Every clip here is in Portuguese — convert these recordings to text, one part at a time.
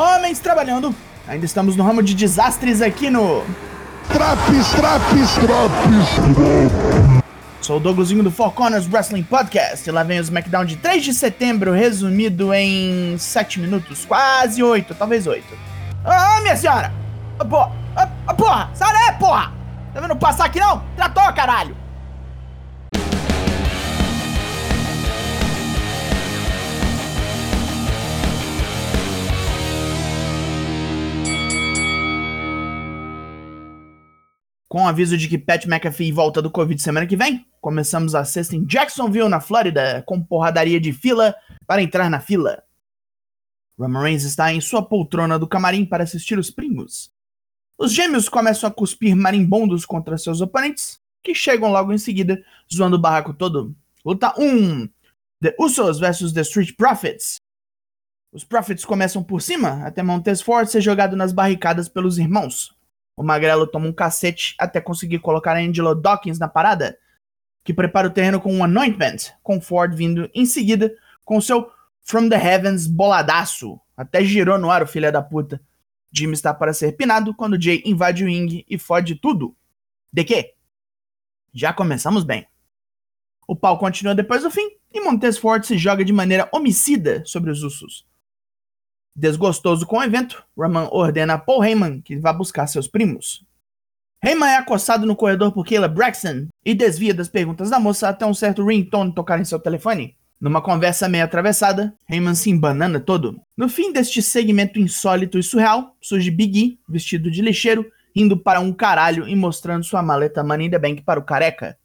Homens trabalhando. Ainda estamos no ramo de desastres aqui no. Traps, traps, traps. Sou o Douglasinho do Four Corners Wrestling Podcast. E lá vem o SmackDown de 3 de setembro, resumido em 7 minutos, quase 8, talvez 8. Ah, minha senhora! Ah, porra! Ah, porra! Sai daí, porra! Tá vendo passar aqui não? Tratou, caralho! Com aviso de que Pat McAfee volta do Covid semana que vem, começamos a sexta em Jacksonville, na Flórida, com porradaria de fila para entrar na fila. Roman Reigns está em sua poltrona do camarim para assistir os primos. Os gêmeos começam a cuspir marimbondos contra seus oponentes, que chegam logo em seguida, zoando o barraco todo. Luta 1: The Usos vs The Street Profits. Os Profits começam por cima, até Montez Ford ser jogado nas barricadas pelos irmãos. O Magrelo toma um cacete até conseguir colocar Angelo Dawkins na parada, que prepara o terreno com um anointment, com Ford vindo em seguida com seu From the Heavens boladaço. Até girou no ar o filho da puta. Jimmy está para ser pinado quando Jay invade o ring e fode tudo. De quê? Já começamos bem. O pau continua depois do fim e Montez Ford se joga de maneira homicida sobre os Usos. Desgostoso com o evento, Roman ordena a Paul Heyman que vá buscar seus primos. Heyman é acossado no corredor por Kayla Braxton e desvia das perguntas da moça até um certo ringtone tocar em seu telefone. Numa conversa meio atravessada, Heyman se embanana todo. No fim deste segmento insólito e surreal, surge Big E, vestido de lixeiro, indo para um caralho e mostrando sua maleta Money in the Bank para o careca.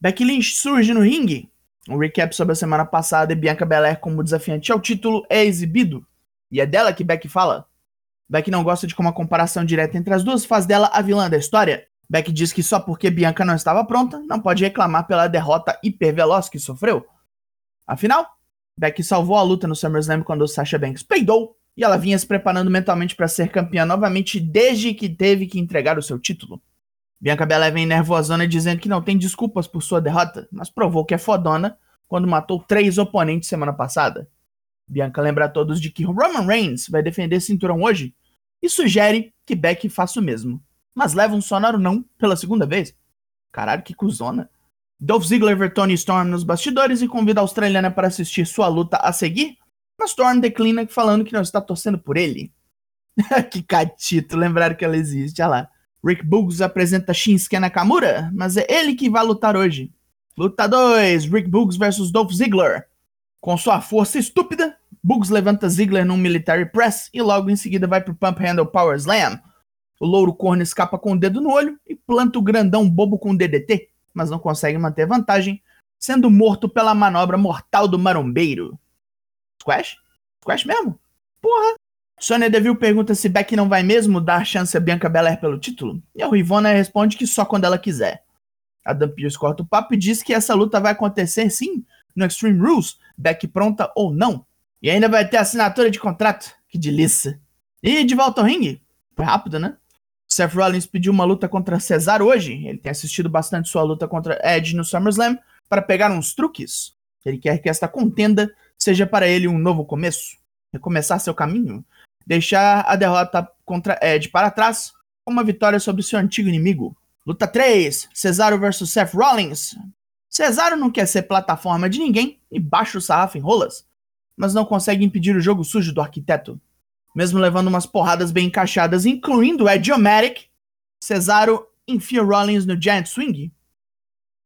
Becky Lynch surge no ringue. Um recap sobre a semana passada e Bianca Belair como desafiante ao título é exibido. E é dela que Beck fala. Beck não gosta de como a comparação direta entre as duas faz dela a vilã da história. Beck diz que só porque Bianca não estava pronta, não pode reclamar pela derrota hiperveloz que sofreu. Afinal, Beck salvou a luta no SummerSlam quando Sasha Banks peidou, e ela vinha se preparando mentalmente para ser campeã novamente desde que teve que entregar o seu título. Bianca Belair vem nervosona dizendo que não tem desculpas por sua derrota, mas provou que é fodona quando matou três oponentes semana passada. Bianca lembra a todos de que Roman Reigns vai defender cinturão hoje e sugere que Beck faça o mesmo. Mas leva um sonoro não pela segunda vez. Caralho, que cuzona. Dolph Ziggler vê Tony Storm nos bastidores e convida a australiana para assistir sua luta a seguir, mas Storm declina falando que não está torcendo por ele. que catito, lembrar que ela existe, olha lá. Rick Boogs apresenta Shinsuke Nakamura, mas é ele que vai lutar hoje. Luta 2, Rick Boogs versus Dolph Ziggler. Com sua força estúpida, Bugs levanta Ziggler num military press e logo em seguida vai pro pump handle power slam. O louro corno escapa com o dedo no olho e planta o grandão bobo com o DDT, mas não consegue manter vantagem, sendo morto pela manobra mortal do marombeiro. Squash? Squash mesmo? Porra! Sonya Deville pergunta se Beck não vai mesmo dar chance a Bianca Belair pelo título, e a Ruivona responde que só quando ela quiser. Adam Pearce corta o papo e diz que essa luta vai acontecer sim no Extreme Rules, Beck pronta ou não. E ainda vai ter assinatura de contrato. Que delícia. E de volta ao ringue. Foi rápido, né? Seth Rollins pediu uma luta contra Cesaro hoje. Ele tem assistido bastante sua luta contra Edge no SummerSlam para pegar uns truques. Ele quer que esta contenda seja para ele um novo começo. Recomeçar seu caminho. Deixar a derrota contra Edge para trás com uma vitória sobre seu antigo inimigo. Luta 3: Cesaro vs Seth Rollins. Cesaro não quer ser plataforma de ninguém e baixa o sarrafo em rolas, mas não consegue impedir o jogo sujo do arquiteto. Mesmo levando umas porradas bem encaixadas, incluindo o Idiomatic, Cesaro enfia Rollins no Giant Swing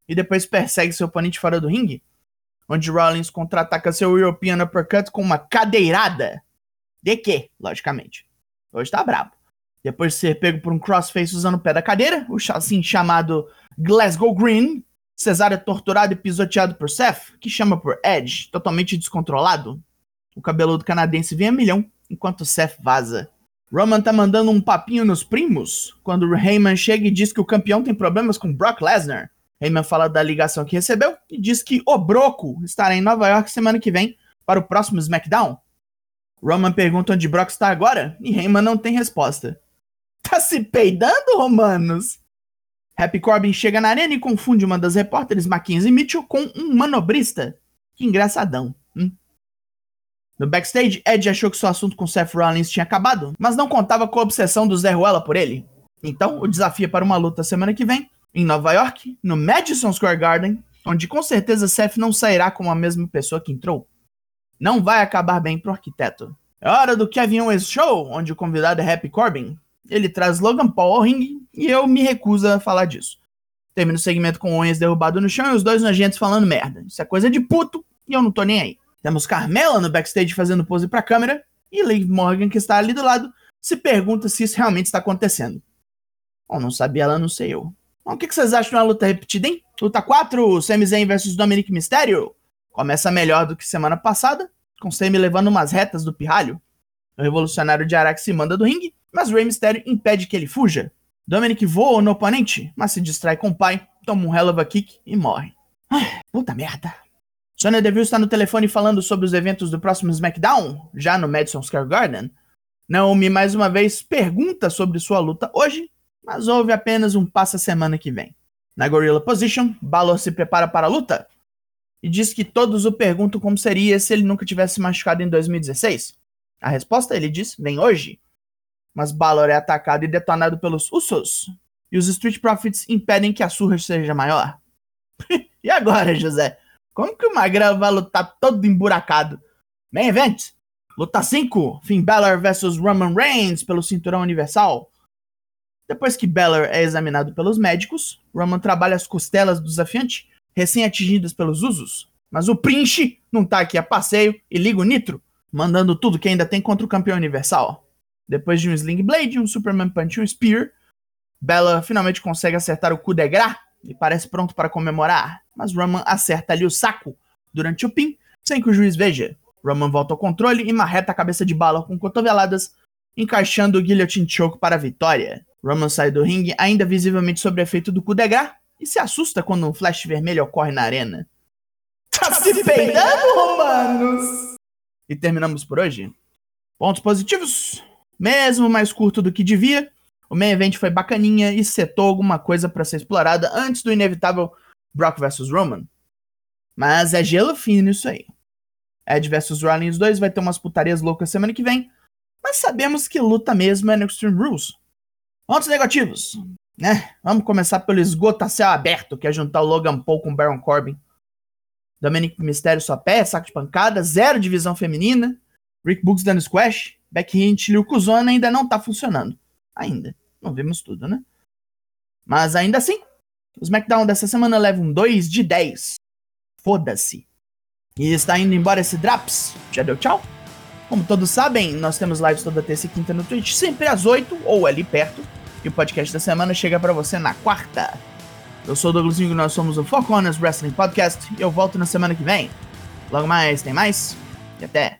e depois persegue seu oponente fora do ringue, onde Rollins contra-ataca seu European Uppercut com uma cadeirada. De quê, logicamente? Hoje tá brabo. Depois de ser pego por um crossface usando o pé da cadeira, o assim chamado Glasgow Green, Cesaro é torturado e pisoteado por Seth, que chama por Edge, totalmente descontrolado. O cabeludo canadense vem a milhão, enquanto Seth vaza. Roman tá mandando um papinho nos primos, quando Heyman chega e diz que o campeão tem problemas com Brock Lesnar. Heyman fala da ligação que recebeu e diz que o Broco estará em Nova York semana que vem para o próximo SmackDown. Roman pergunta onde Brock está agora e Heyman não tem resposta. Tá se peidando, Romanos? Happy Corbin chega na arena e confunde uma das repórteres Mackenzie Mitchell com um manobrista. Que engraçadão. Hum? No backstage, Edge achou que seu assunto com Seth Rollins tinha acabado, mas não contava com a obsessão do Zé Ruela por ele. Então, o desafio é para uma luta semana que vem, em Nova York, no Madison Square Garden, onde com certeza Seth não sairá como a mesma pessoa que entrou. Não vai acabar bem pro arquiteto. É hora do Kevin Owens Show, onde o convidado é Happy Corbin. Ele traz Logan Paul ao ringue e eu me recuso a falar disso. Termina o segmento com Owens derrubado no chão e os dois nojentos falando merda. Isso é coisa de puto e eu não tô nem aí. Temos Carmela no backstage fazendo pose pra câmera e Liv Morgan, que está ali do lado, se pergunta se isso realmente está acontecendo. Bom, não sabia ela, não sei eu. Bom, o que vocês acham de uma luta repetida, hein? Luta 4, Sami Zayn vs Dominic Mysterio. Começa melhor do que semana passada, com Sami levando umas retas do pirralho. O revolucionário de Arax se manda do ringue, mas Rey Mysterio impede que ele fuja. Dominic voa no oponente, mas se distrai com o pai, toma um hell of a kick e morre. Ai, puta merda. Sonya Deville está no telefone falando sobre os eventos do próximo SmackDown, já no Madison Square Garden. Naomi mais uma vez pergunta sobre sua luta hoje, mas houve apenas um passa semana que vem. Na Gorilla Position, Balor se prepara para a luta e diz que todos o perguntam como seria se ele nunca tivesse machucado em 2016. A resposta, ele diz, vem hoje. Mas Balor é atacado e detonado pelos Usos, e os Street Profits impedem que a surra seja maior. e agora, José? Como que o Magrelo vai lutar todo emburacado? Main Event. Luta 5. Finn Balor vs Roman Reigns pelo cinturão universal. Depois que Balor é examinado pelos médicos, Roman trabalha as costelas do desafiante, recém-atingidas pelos usos. Mas o Prince não tá aqui a passeio e liga o nitro, mandando tudo que ainda tem contra o campeão universal. Depois de um Sling Blade, um Superman Punch e um Spear, Bella finalmente consegue acertar o coup de grace e parece pronto para comemorar, mas Roman acerta ali o saco durante o pin, sem que o juiz veja. Roman volta ao controle e marreta a cabeça de bala com cotoveladas, encaixando o Guillotine Choke para a vitória. Roman sai do ringue ainda visivelmente sob efeito do coup de grace e se assusta quando um flash vermelho ocorre na arena. Tá se peidando, romanos? E terminamos por hoje. Pontos positivos. Mesmo mais curto do que devia, o main event foi bacaninha e setou alguma coisa para ser explorada antes do inevitável Brock vs Roman. Mas é gelo fino isso aí. Ed vs Rollins 2 vai ter umas putarias loucas semana que vem, mas sabemos que luta mesmo é no Extreme Rules. Pontos negativos, né? Vamos começar pelo esgoto a céu aberto, que é juntar o Logan Paul com o Baron Corbin. Dominic Mysterio só pé, saco de pancada, zero divisão feminina. Rick Books dando squash. Becky Lynch e o Kuzona ainda não tá funcionando. Ainda. Não vimos tudo, né? Mas ainda assim, o SmackDown dessa semana leva um 2 de 10. Foda-se. E está indo embora esse Draps. Já deu tchau? Como todos sabem, nós temos lives toda terça e quinta no Twitch, sempre às 8 ou ali perto. E o podcast da semana chega para você na quarta. Eu sou o Douglas e nós somos o Corners Wrestling Podcast e eu volto na semana que vem. Logo mais, tem mais e até.